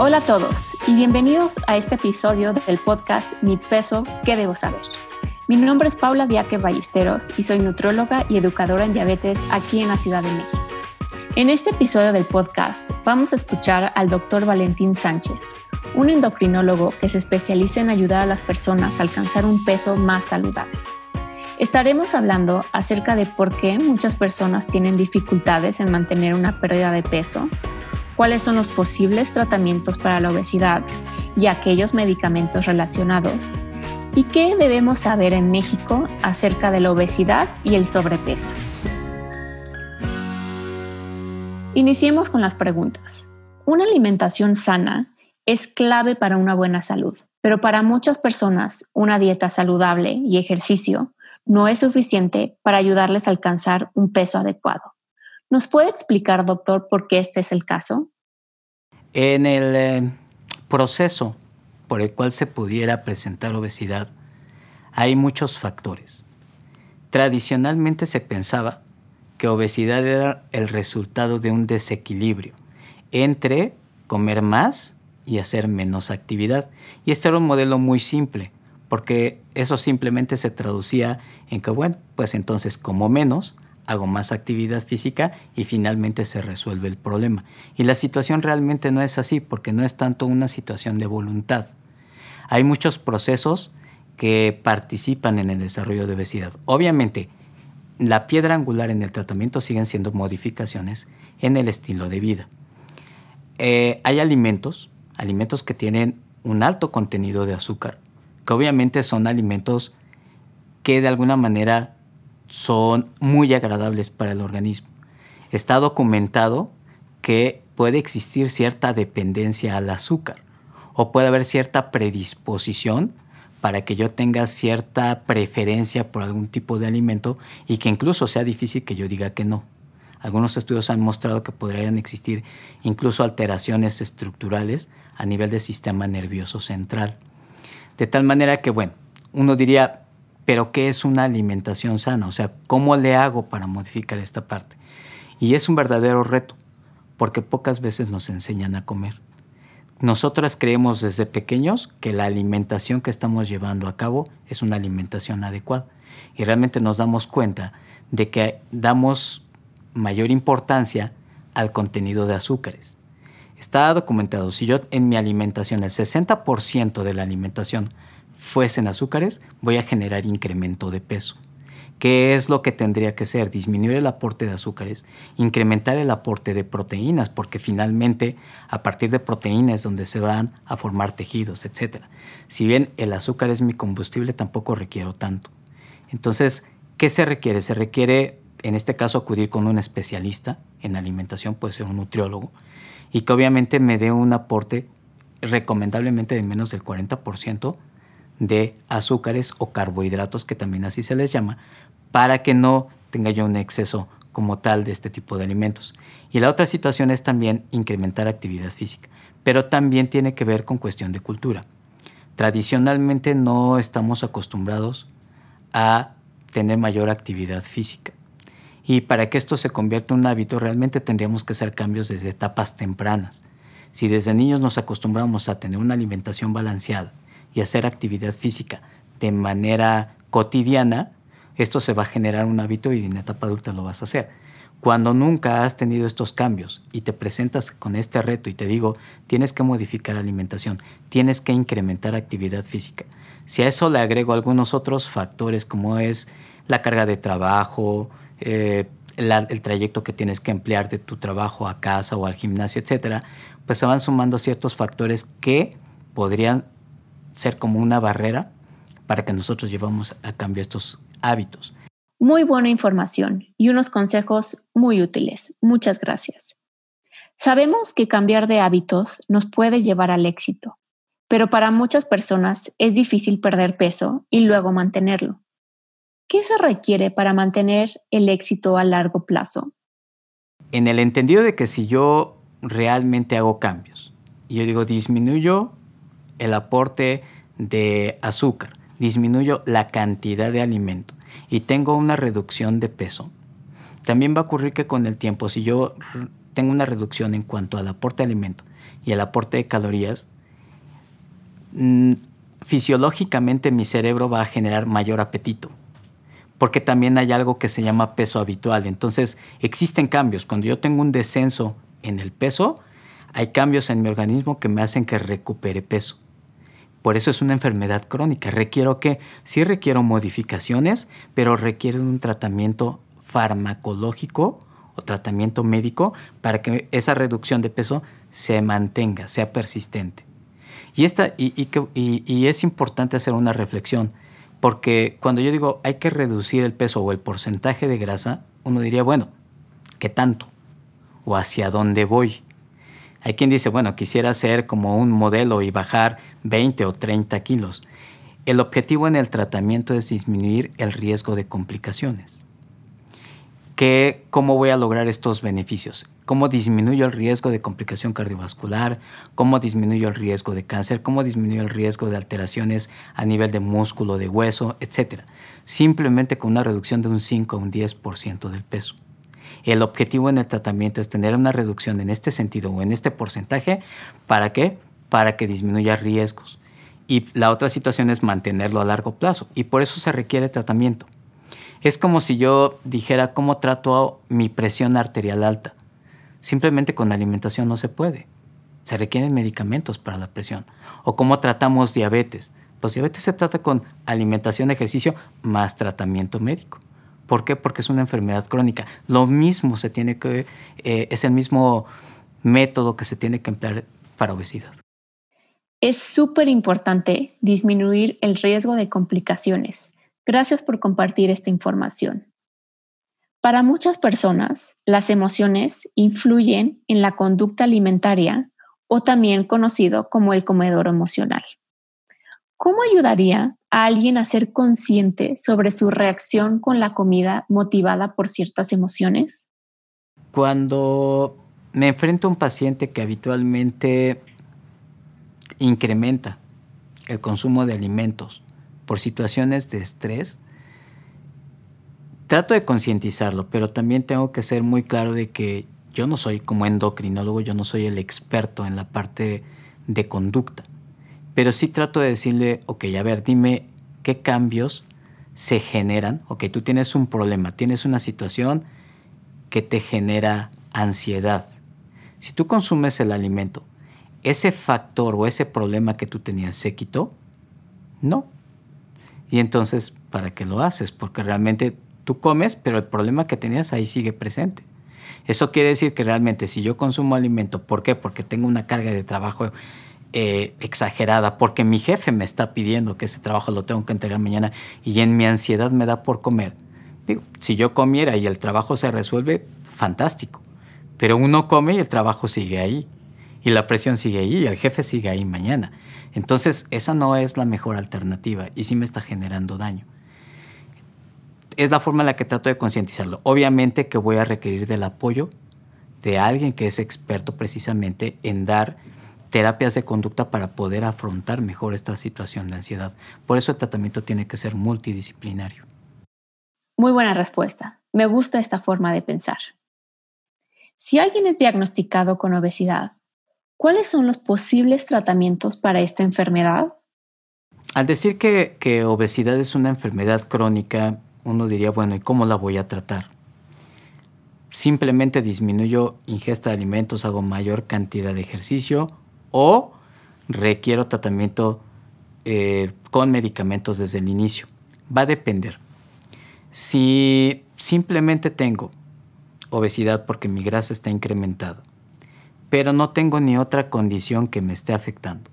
Hola a todos y bienvenidos a este episodio del podcast Mi peso, ¿qué debo saber? Mi nombre es Paula Diaque Ballesteros y soy nutróloga y educadora en diabetes aquí en la Ciudad de México. En este episodio del podcast vamos a escuchar al doctor Valentín Sánchez, un endocrinólogo que se especializa en ayudar a las personas a alcanzar un peso más saludable. Estaremos hablando acerca de por qué muchas personas tienen dificultades en mantener una pérdida de peso, cuáles son los posibles tratamientos para la obesidad y aquellos medicamentos relacionados, y qué debemos saber en México acerca de la obesidad y el sobrepeso. Iniciemos con las preguntas. Una alimentación sana es clave para una buena salud, pero para muchas personas una dieta saludable y ejercicio no es suficiente para ayudarles a alcanzar un peso adecuado. ¿Nos puede explicar, doctor, por qué este es el caso? En el eh, proceso por el cual se pudiera presentar obesidad, hay muchos factores. Tradicionalmente se pensaba que obesidad era el resultado de un desequilibrio entre comer más y hacer menos actividad. Y este era un modelo muy simple, porque eso simplemente se traducía en que, bueno, pues entonces como menos, hago más actividad física y finalmente se resuelve el problema. Y la situación realmente no es así porque no es tanto una situación de voluntad. Hay muchos procesos que participan en el desarrollo de obesidad. Obviamente, la piedra angular en el tratamiento siguen siendo modificaciones en el estilo de vida. Eh, hay alimentos, alimentos que tienen un alto contenido de azúcar, que obviamente son alimentos que de alguna manera son muy agradables para el organismo. Está documentado que puede existir cierta dependencia al azúcar o puede haber cierta predisposición para que yo tenga cierta preferencia por algún tipo de alimento y que incluso sea difícil que yo diga que no. Algunos estudios han mostrado que podrían existir incluso alteraciones estructurales a nivel del sistema nervioso central. De tal manera que, bueno, uno diría, pero ¿qué es una alimentación sana? O sea, ¿cómo le hago para modificar esta parte? Y es un verdadero reto, porque pocas veces nos enseñan a comer. Nosotras creemos desde pequeños que la alimentación que estamos llevando a cabo es una alimentación adecuada y realmente nos damos cuenta de que damos mayor importancia al contenido de azúcares. Está documentado, si yo en mi alimentación, el 60% de la alimentación fuesen azúcares, voy a generar incremento de peso. ¿Qué es lo que tendría que ser? Disminuir el aporte de azúcares, incrementar el aporte de proteínas, porque finalmente a partir de proteínas es donde se van a formar tejidos, etc. Si bien el azúcar es mi combustible, tampoco requiero tanto. Entonces, ¿qué se requiere? Se requiere, en este caso, acudir con un especialista en alimentación, puede ser un nutriólogo, y que obviamente me dé un aporte recomendablemente de menos del 40% de azúcares o carbohidratos, que también así se les llama, para que no tenga yo un exceso como tal de este tipo de alimentos. Y la otra situación es también incrementar actividad física, pero también tiene que ver con cuestión de cultura. Tradicionalmente no estamos acostumbrados a tener mayor actividad física. Y para que esto se convierta en un hábito, realmente tendríamos que hacer cambios desde etapas tempranas. Si desde niños nos acostumbramos a tener una alimentación balanceada, y hacer actividad física de manera cotidiana, esto se va a generar un hábito y en etapa adulta lo vas a hacer. Cuando nunca has tenido estos cambios y te presentas con este reto y te digo, tienes que modificar alimentación, tienes que incrementar actividad física. Si a eso le agrego algunos otros factores como es la carga de trabajo, eh, el trayecto que tienes que emplear de tu trabajo a casa o al gimnasio, etcétera, pues se van sumando ciertos factores que podrían ser como una barrera para que nosotros llevamos a cambio estos hábitos. Muy buena información y unos consejos muy útiles. Muchas gracias. Sabemos que cambiar de hábitos nos puede llevar al éxito, pero para muchas personas es difícil perder peso y luego mantenerlo. ¿Qué se requiere para mantener el éxito a largo plazo? En el entendido de que si yo realmente hago cambios, y yo digo disminuyo el aporte de azúcar, disminuyo la cantidad de alimento y tengo una reducción de peso, también va a ocurrir que con el tiempo, si yo tengo una reducción en cuanto al aporte de alimento y el aporte de calorías, mm, fisiológicamente mi cerebro va a generar mayor apetito, porque también hay algo que se llama peso habitual. Entonces existen cambios. Cuando yo tengo un descenso en el peso, hay cambios en mi organismo que me hacen que recupere peso. Por eso es una enfermedad crónica. Requiero que, sí requiero modificaciones, pero requiere un tratamiento farmacológico o tratamiento médico para que esa reducción de peso se mantenga, sea persistente. Y, esta, y, y, es importante hacer una reflexión, porque cuando yo digo hay que reducir el peso o el porcentaje de grasa, uno diría, bueno, ¿qué tanto? ¿O hacia dónde voy? Hay quien dice, bueno, quisiera ser como un modelo y bajar 20 o 30 kilos. El objetivo en el tratamiento es disminuir el riesgo de complicaciones. ¿Qué, ¿Cómo voy a lograr estos beneficios? ¿Cómo disminuyo el riesgo de complicación cardiovascular? ¿Cómo disminuyo el riesgo de cáncer? ¿Cómo disminuyo el riesgo de alteraciones a nivel de músculo, de hueso, etcétera? Simplemente con una reducción de un 5 a un 10% del peso. El objetivo en el tratamiento es tener una reducción en este sentido o en este porcentaje. ¿Para qué? Para que disminuya riesgos. Y la otra situación es mantenerlo a largo plazo. Y por eso se requiere tratamiento. Es como si yo dijera cómo trato mi presión arterial alta. Simplemente con alimentación no se puede. Se requieren medicamentos para la presión. O cómo tratamos diabetes. Los diabetes se trata con alimentación, ejercicio más tratamiento médico. ¿Por qué? Porque es una enfermedad crónica. Lo mismo se tiene que, eh, es el mismo método que se tiene que emplear para obesidad. Es súper importante disminuir el riesgo de complicaciones. Gracias por compartir esta información. Para muchas personas, las emociones influyen en la conducta alimentaria o también conocido como el comedor emocional. ¿Cómo ayudaría a alguien a ser consciente sobre su reacción con la comida motivada por ciertas emociones? Cuando me enfrento a un paciente que habitualmente incrementa el consumo de alimentos por situaciones de estrés, trato de concientizarlo, pero también tengo que ser muy claro de que yo no soy como endocrinólogo, yo no soy el experto en la parte de conducta pero sí trato de decirle, ok, a ver, dime qué cambios se generan. Ok, tú tienes un problema, tienes una situación que te genera ansiedad. Si tú consumes el alimento, ¿ese factor o ese problema que tú tenías se quitó? No. Y entonces, ¿para qué lo haces? Porque realmente tú comes, pero el problema que tenías ahí sigue presente. Eso quiere decir que realmente si yo consumo alimento, ¿por qué? Porque tengo una carga de trabajo eh, exagerada, porque mi jefe me está pidiendo que ese trabajo lo tengo que entregar mañana y en mi ansiedad me da por comer. Digo, si yo comiera y el trabajo se resuelve, fantástico. Pero uno come y el trabajo sigue ahí. Y la presión sigue ahí y el jefe sigue ahí mañana. Entonces, esa no es la mejor alternativa y sí me está generando daño. Es la forma en la que trato de concientizarlo. Obviamente que voy a requerir del apoyo de alguien que es experto precisamente en dar terapias de conducta para poder afrontar mejor esta situación de ansiedad. Por eso el tratamiento tiene que ser multidisciplinario. Muy buena respuesta. Me gusta esta forma de pensar. Si alguien es diagnosticado con obesidad, ¿cuáles son los posibles tratamientos para esta enfermedad? Al decir que, que obesidad es una enfermedad crónica, uno diría, bueno, ¿y cómo la voy a tratar? Simplemente disminuyo ingesta de alimentos, hago mayor cantidad de ejercicio o requiero tratamiento eh, con medicamentos desde el inicio. Va a depender. Si simplemente tengo obesidad porque mi grasa está incrementada, pero no tengo ni otra condición que me esté afectando,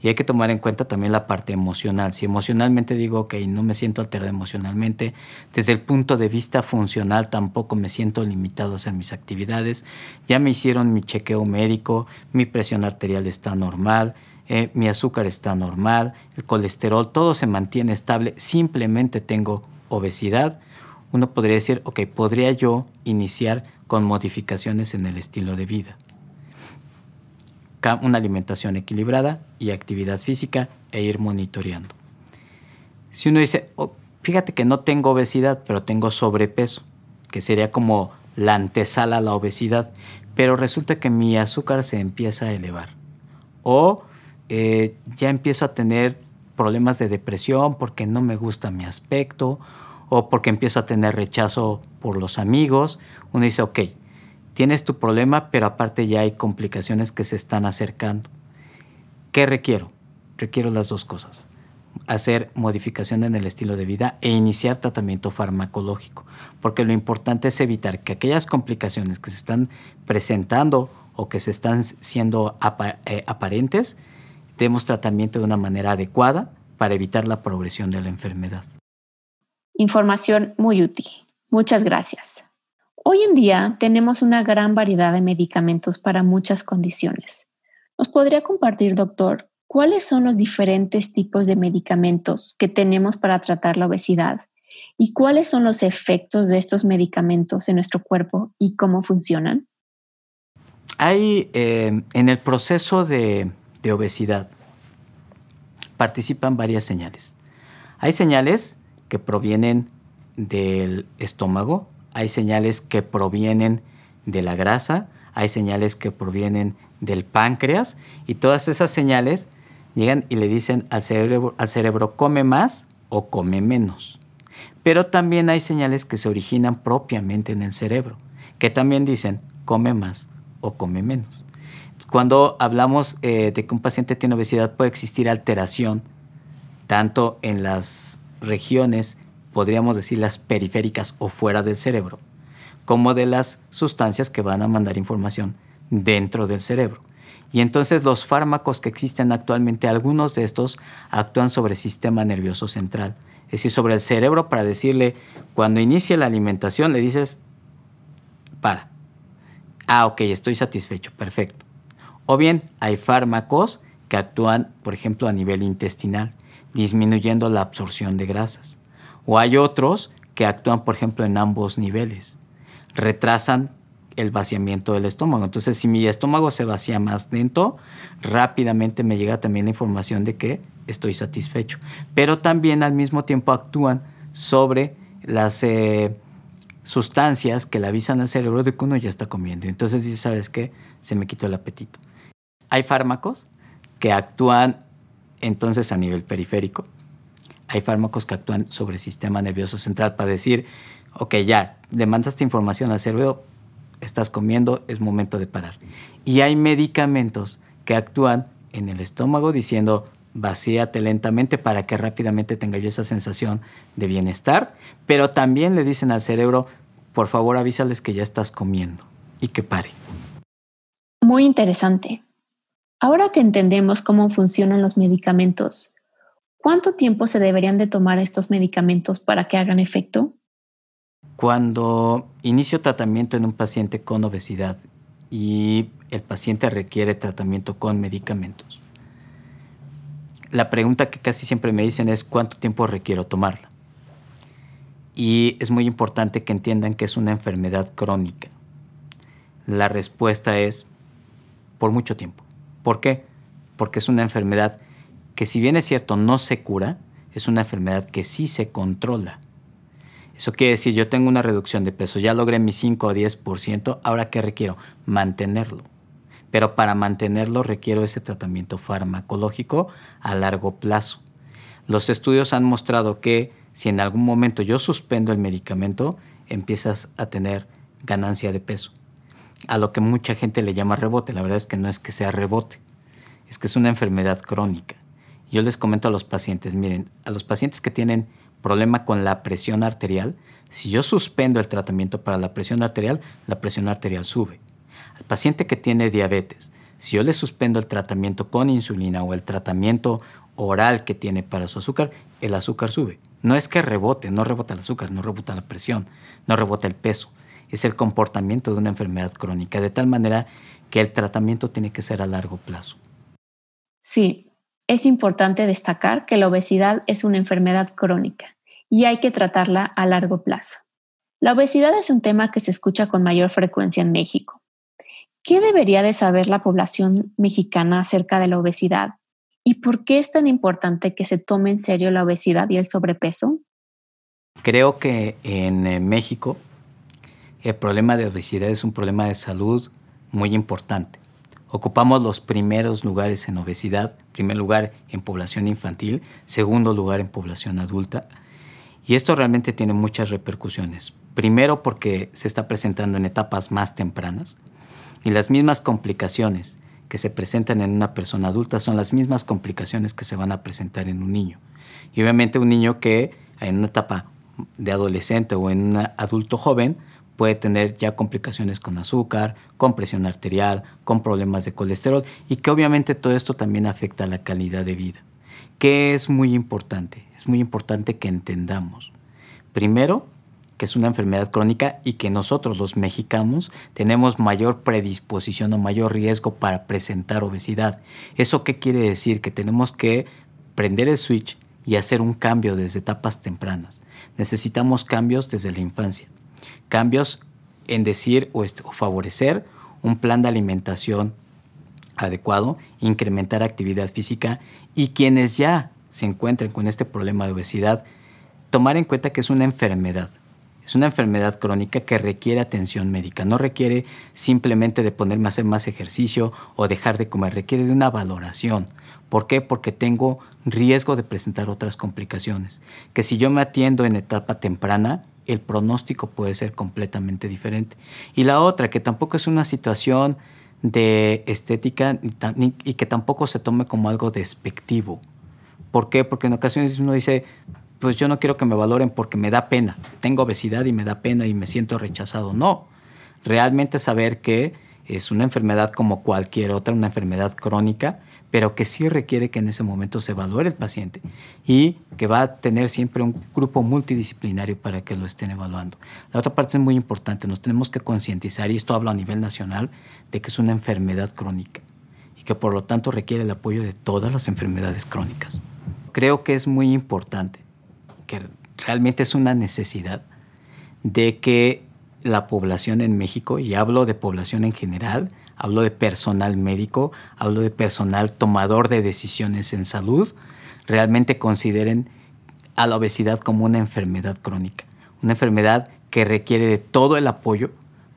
y hay que tomar en cuenta también la parte emocional. Si emocionalmente digo, ok, no me siento alterado emocionalmente, desde el punto de vista funcional tampoco me siento limitado a hacer mis actividades. Ya me hicieron mi chequeo médico, mi presión arterial está normal, eh, mi azúcar está normal, el colesterol, todo se mantiene estable, simplemente tengo obesidad. Uno podría decir, ok, podría yo iniciar con modificaciones en el estilo de vida una alimentación equilibrada y actividad física e ir monitoreando. Si uno dice, oh, fíjate que no tengo obesidad, pero tengo sobrepeso, que sería como la antesala a la obesidad, pero resulta que mi azúcar se empieza a elevar O eh, ya empiezo a tener problemas de depresión porque no me gusta mi aspecto o porque empiezo a tener rechazo por los amigos. Uno dice, ok, tienes tu problema, pero aparte ya hay complicaciones que se están acercando. ¿Qué requiero? Requiero las dos cosas. Hacer modificación en el estilo de vida e iniciar tratamiento farmacológico, porque lo importante es evitar que aquellas complicaciones que se están presentando o que se están siendo eh, aparentes, demos tratamiento de una manera adecuada para evitar la progresión de la enfermedad. Información muy útil. Muchas gracias. Hoy en día tenemos una gran variedad de medicamentos para muchas condiciones. ¿Nos podría compartir, doctor, cuáles son los diferentes tipos de medicamentos que tenemos para tratar la obesidad y cuáles son los efectos de estos medicamentos en nuestro cuerpo y cómo funcionan? Hay eh, en el proceso de obesidad participan varias señales. Hay señales que provienen del estómago, hay señales que provienen de la grasa, hay señales que provienen del páncreas y todas esas señales llegan y le dicen al cerebro, al cerebro come más o come menos. Pero también hay señales que se originan propiamente en el cerebro, que también dicen come más o come menos. Cuando hablamos eh, de que un paciente tiene obesidad puede existir alteración tanto en las regiones, podríamos decir las periféricas o fuera del cerebro, como de las sustancias que van a mandar información dentro del cerebro. Y entonces los fármacos que existen actualmente, algunos de estos actúan sobre el sistema nervioso central, es decir, sobre el cerebro para decirle, cuando inicie la alimentación, le dices, para. Ah, ok, estoy satisfecho, perfecto. O bien hay fármacos que actúan, por ejemplo, a nivel intestinal, disminuyendo la absorción de grasas. O hay otros que actúan, por ejemplo, en ambos niveles. Retrasan el vaciamiento del estómago. Entonces, si mi estómago se vacía más lento, rápidamente me llega también la información de que estoy satisfecho. Pero también al mismo tiempo actúan sobre las eh, sustancias que le avisan al cerebro de que uno ya está comiendo. Entonces dice, ¿sabes qué? Se me quitó el apetito. Hay fármacos que actúan entonces a nivel periférico. Hay fármacos que actúan sobre el sistema nervioso central para decir, ok, ya, le esta información al cerebro, estás comiendo, es momento de parar. Y hay medicamentos que actúan en el estómago diciendo, vacíate lentamente para que rápidamente tenga yo esa sensación de bienestar, pero también le dicen al cerebro, por favor avísales que ya estás comiendo y que pare. Muy interesante. Ahora que entendemos cómo funcionan los medicamentos, ¿cuánto tiempo se deberían de tomar estos medicamentos para que hagan efecto? Cuando inicio tratamiento en un paciente con obesidad y el paciente requiere tratamiento con medicamentos, la pregunta que casi siempre me dicen es cuánto tiempo requiero tomarla. Y es muy importante que entiendan que es una enfermedad crónica. La respuesta es por mucho tiempo. ¿Por qué? Porque es una enfermedad que si bien es cierto no se cura, es una enfermedad que sí se controla. Eso quiere decir, yo tengo una reducción de peso, ya logré mi 5 o 10%, ahora ¿qué requiero? Mantenerlo. Pero para mantenerlo requiero ese tratamiento farmacológico a largo plazo. Los estudios han mostrado que si en algún momento yo suspendo el medicamento, empiezas a tener ganancia de peso a lo que mucha gente le llama rebote. La verdad es que no es que sea rebote, es que es una enfermedad crónica. Yo les comento a los pacientes, miren, a los pacientes que tienen problema con la presión arterial, si yo suspendo el tratamiento para la presión arterial, la presión arterial sube. Al paciente que tiene diabetes, si yo le suspendo el tratamiento con insulina o el tratamiento oral que tiene para su azúcar, el azúcar sube. No es que rebote, no rebota el azúcar, no rebota la presión, no rebota el peso es el comportamiento de una enfermedad crónica, de tal manera que el tratamiento tiene que ser a largo plazo. Sí, es importante destacar que la obesidad es una enfermedad crónica y hay que tratarla a largo plazo. La obesidad es un tema que se escucha con mayor frecuencia en México. ¿Qué debería de saber la población mexicana acerca de la obesidad? ¿Y por qué es tan importante que se tome en serio la obesidad y el sobrepeso? Creo que en eh, México el problema de obesidad es un problema de salud muy importante. Ocupamos los primeros lugares en obesidad, primer lugar en población infantil, segundo lugar en población adulta. Y esto realmente tiene muchas repercusiones. Primero porque se está presentando en etapas más tempranas y las mismas complicaciones que se presentan en una persona adulta son las mismas complicaciones que se van a presentar en un niño. Y obviamente un niño que en una etapa de adolescente o en un adulto joven puede tener ya complicaciones con azúcar, con presión arterial, con problemas de colesterol y que obviamente todo esto también afecta la calidad de vida. ¿Qué es muy importante? Es muy importante que entendamos. Primero, que es una enfermedad crónica y que nosotros los mexicanos tenemos mayor predisposición o mayor riesgo para presentar obesidad. ¿Eso qué quiere decir? Que tenemos que prender el switch y hacer un cambio desde etapas tempranas. Necesitamos cambios desde la infancia. Cambios en decir o, favorecer un plan de alimentación adecuado, incrementar actividad física y quienes ya se encuentren con este problema de obesidad, tomar en cuenta que es una enfermedad. Es una enfermedad crónica que requiere atención médica. No requiere simplemente de ponerme a hacer más ejercicio o dejar de comer. Requiere de una valoración. ¿Por qué? Porque tengo riesgo de presentar otras complicaciones. Que si yo me atiendo en etapa temprana, el pronóstico puede ser completamente diferente. Y la otra, que tampoco es una situación de estética y que tampoco se tome como algo despectivo. ¿Por qué? Porque en ocasiones uno dice, pues yo no quiero que me valoren porque me da pena. Tengo obesidad y me da pena y me siento rechazado. No, realmente saber que es una enfermedad como cualquier otra, una enfermedad crónica, pero que sí requiere que en ese momento se evalúe el paciente y que va a tener siempre un grupo multidisciplinario para que lo estén evaluando. La otra parte es muy importante, nos tenemos que concientizar, y esto hablo a nivel nacional, de que es una enfermedad crónica y que por lo tanto requiere el apoyo de todas las enfermedades crónicas. Creo que es muy importante, que realmente es una necesidad de que la población en México, y hablo de población en general, hablo de personal médico, hablo de personal tomador de decisiones en salud, realmente consideren a la obesidad como una enfermedad crónica, una enfermedad que requiere de todo el apoyo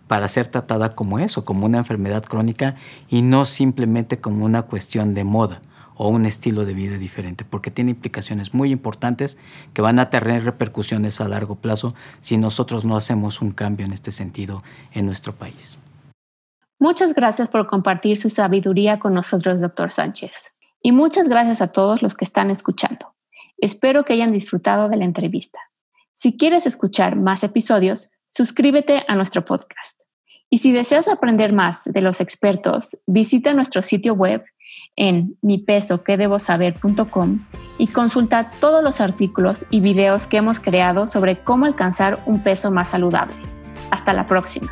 para ser tratada como eso, como una enfermedad crónica y no simplemente como una cuestión de moda o un estilo de vida diferente, porque tiene implicaciones muy importantes que van a tener repercusiones a largo plazo si nosotros no hacemos un cambio en este sentido en nuestro país. Muchas gracias por compartir su sabiduría con nosotros, doctor Sánchez. Y muchas gracias a todos los que están escuchando. Espero que hayan disfrutado de la entrevista. Si quieres escuchar más episodios, suscríbete a nuestro podcast. Y si deseas aprender más de los expertos, visita nuestro sitio web en mipesoquedebosaber.com y consulta todos los artículos y videos que hemos creado sobre cómo alcanzar un peso más saludable. Hasta la próxima.